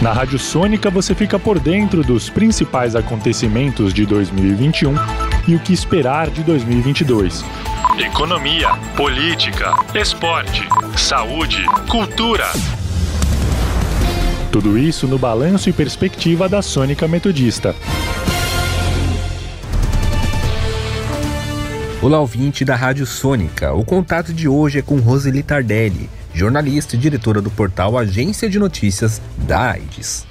Na Rádio Sônica você fica por dentro dos principais acontecimentos de 2021 e o que esperar de 2022. Economia, política, esporte, saúde, cultura. Tudo isso no balanço e perspectiva da Sônica Metodista. Olá, ouvinte da Rádio Sônica. O contato de hoje é com Roseli Tardelli jornalista e diretora do portal Agência de Notícias da AIDS.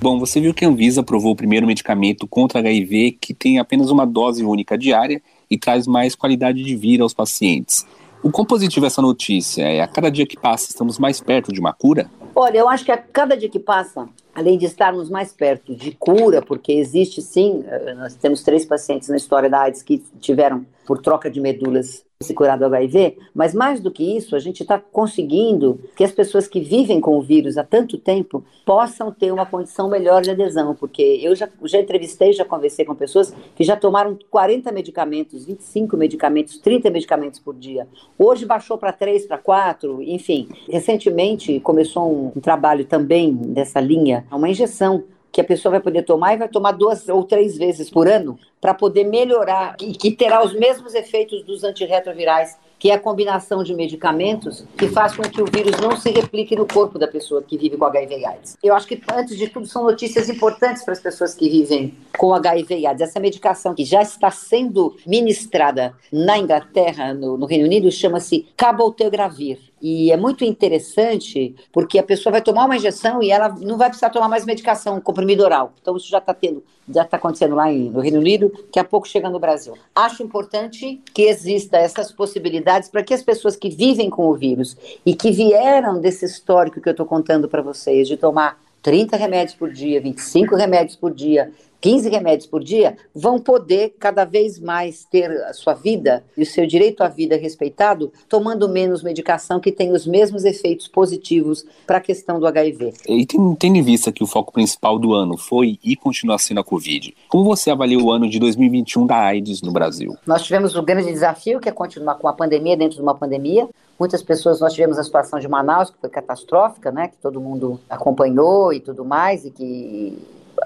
Bom, você viu que a Anvisa aprovou o primeiro medicamento contra HIV que tem apenas uma dose única diária e traz mais qualidade de vida aos pacientes. O quão positivo é essa notícia? É a cada dia que passa estamos mais perto de uma cura? Olha, eu acho que a cada dia que passa, além de estarmos mais perto de cura, porque existe sim, eh, nós temos três pacientes na história da AIDS que tiveram, por troca de medulas, se curar do HIV, mas mais do que isso, a gente está conseguindo que as pessoas que vivem com o vírus há tanto tempo possam ter uma condição melhor de adesão, porque eu já, já entrevistei, já conversei com pessoas que já tomaram 40 medicamentos, 25 medicamentos, 30 medicamentos por dia. Hoje baixou para 3, para 4, enfim. Recentemente começou um, um trabalho também dessa linha, uma injeção que a pessoa vai poder tomar e vai tomar duas ou três vezes por ano para poder melhorar e que terá os mesmos efeitos dos antirretrovirais que é a combinação de medicamentos que faz com que o vírus não se replique no corpo da pessoa que vive com HIV e AIDS. Eu acho que, antes de tudo, são notícias importantes para as pessoas que vivem com HIV e AIDS. Essa medicação que já está sendo ministrada na Inglaterra, no, no Reino Unido, chama-se Cabotegravir. E é muito interessante porque a pessoa vai tomar uma injeção e ela não vai precisar tomar mais medicação, um comprimido oral. Então isso já está tendo, já está acontecendo lá no Reino Unido, daqui a pouco chega no Brasil. Acho importante que exista essas possibilidades para que as pessoas que vivem com o vírus e que vieram desse histórico que eu estou contando para vocês, de tomar 30 remédios por dia, 25 remédios por dia, 15 remédios por dia, vão poder cada vez mais ter a sua vida e o seu direito à vida respeitado, tomando menos medicação que tem os mesmos efeitos positivos para a questão do HIV. E tendo em vista que o foco principal do ano foi e continua sendo a Covid, como você avalia o ano de 2021 da AIDS no Brasil? Nós tivemos o grande desafio que é continuar com a pandemia dentro de uma pandemia. Muitas pessoas, nós tivemos a situação de Manaus, que foi catastrófica, né, que todo mundo acompanhou e tudo mais, e que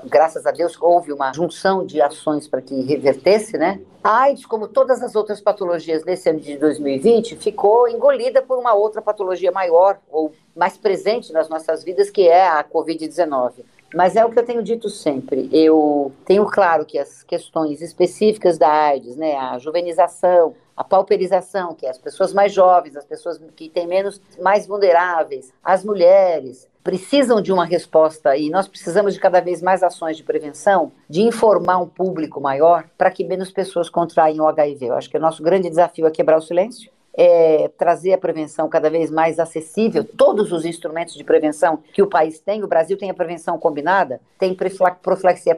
graças a Deus, houve uma junção de ações para que revertesse, né? A AIDS, como todas as outras patologias nesse ano de 2020, ficou engolida por uma outra patologia maior ou mais presente nas nossas vidas, que é a Covid-19. Mas é o que eu tenho dito sempre. Eu tenho claro que as questões específicas da AIDS, né, a juvenização, a pauperização, que é as pessoas mais jovens, as pessoas que têm menos, mais vulneráveis, as mulheres, precisam de uma resposta e nós precisamos de cada vez mais ações de prevenção, de informar um público maior para que menos pessoas contraem o HIV. Eu acho que o nosso grande desafio é quebrar o silêncio, é trazer a prevenção cada vez mais acessível, todos os instrumentos de prevenção que o país tem, o Brasil tem a prevenção combinada, tem profilaxia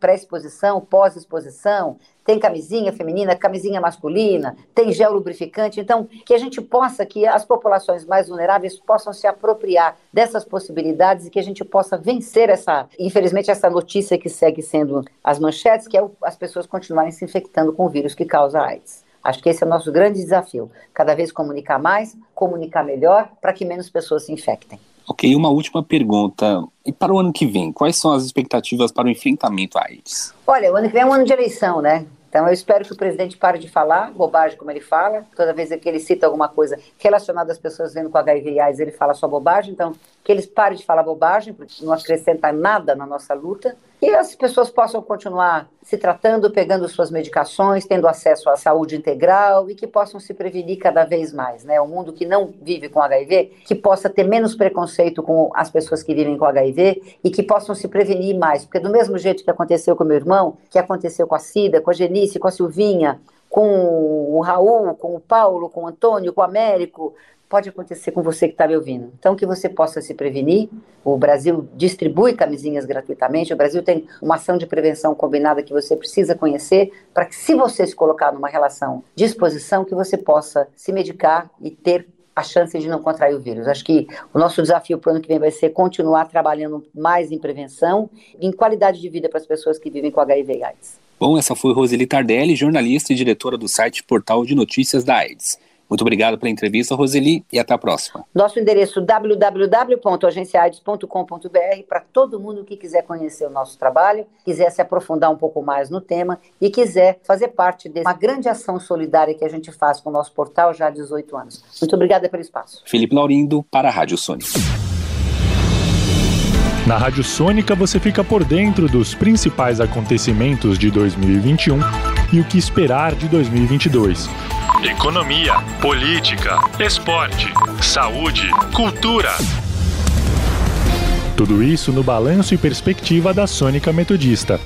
pré-exposição, pós-exposição, tem camisinha feminina, camisinha masculina, tem gel lubrificante, então que a gente possa, que as populações mais vulneráveis possam se apropriar dessas possibilidades e que a gente possa vencer essa, infelizmente, essa notícia que segue sendo as manchetes, que é as pessoas continuarem se infectando com o vírus que causa AIDS. Acho que esse é o nosso grande desafio. Cada vez comunicar mais, comunicar melhor, para que menos pessoas se infectem. Ok, uma última pergunta. E para o ano que vem, quais são as expectativas para o enfrentamento à AIDS? Olha, o ano que vem é um ano de eleição, né? Então, eu espero que o presidente pare de falar bobagem como ele fala. Toda vez que ele cita alguma coisa relacionada às pessoas vendo com HIV e AIDS, ele fala só bobagem. Então, que eles parem de falar bobagem, porque não acrescenta nada na nossa luta. E as pessoas possam continuar se tratando, pegando suas medicações, tendo acesso à saúde integral e que possam se prevenir cada vez mais, né? O mundo que não vive com HIV, que possa ter menos preconceito com as pessoas que vivem com HIV e que possam se prevenir mais, porque do mesmo jeito que aconteceu com meu irmão, que aconteceu com a Cida, com a Genice, com a Silvinha, com o Raul, com o Paulo, com o Antônio, com o Américo, pode acontecer com você que está me ouvindo. Então, que você possa se prevenir. O Brasil distribui camisinhas gratuitamente. O Brasil tem uma ação de prevenção combinada que você precisa conhecer para que, se você se colocar numa relação de exposição, que você possa se medicar e ter a chance de não contrair o vírus. Acho que o nosso desafio para o ano que vem vai ser continuar trabalhando mais em prevenção, em qualidade de vida para as pessoas que vivem com HIV e AIDS. Bom, essa foi Roseli Tardelli, jornalista e diretora do site Portal de Notícias da AIDS. Muito obrigado pela entrevista, Roseli, e até a próxima. Nosso endereço www.agenciaides.com.br para todo mundo que quiser conhecer o nosso trabalho, quiser se aprofundar um pouco mais no tema e quiser fazer parte de uma grande ação solidária que a gente faz com o nosso portal já há 18 anos. Muito obrigada pelo espaço. Felipe Laurindo, para a Rádio Sônica. Na Rádio Sônica você fica por dentro dos principais acontecimentos de 2021 e o que esperar de 2022 economia, política, esporte, saúde, cultura. Tudo isso no balanço e perspectiva da Sônica Metodista.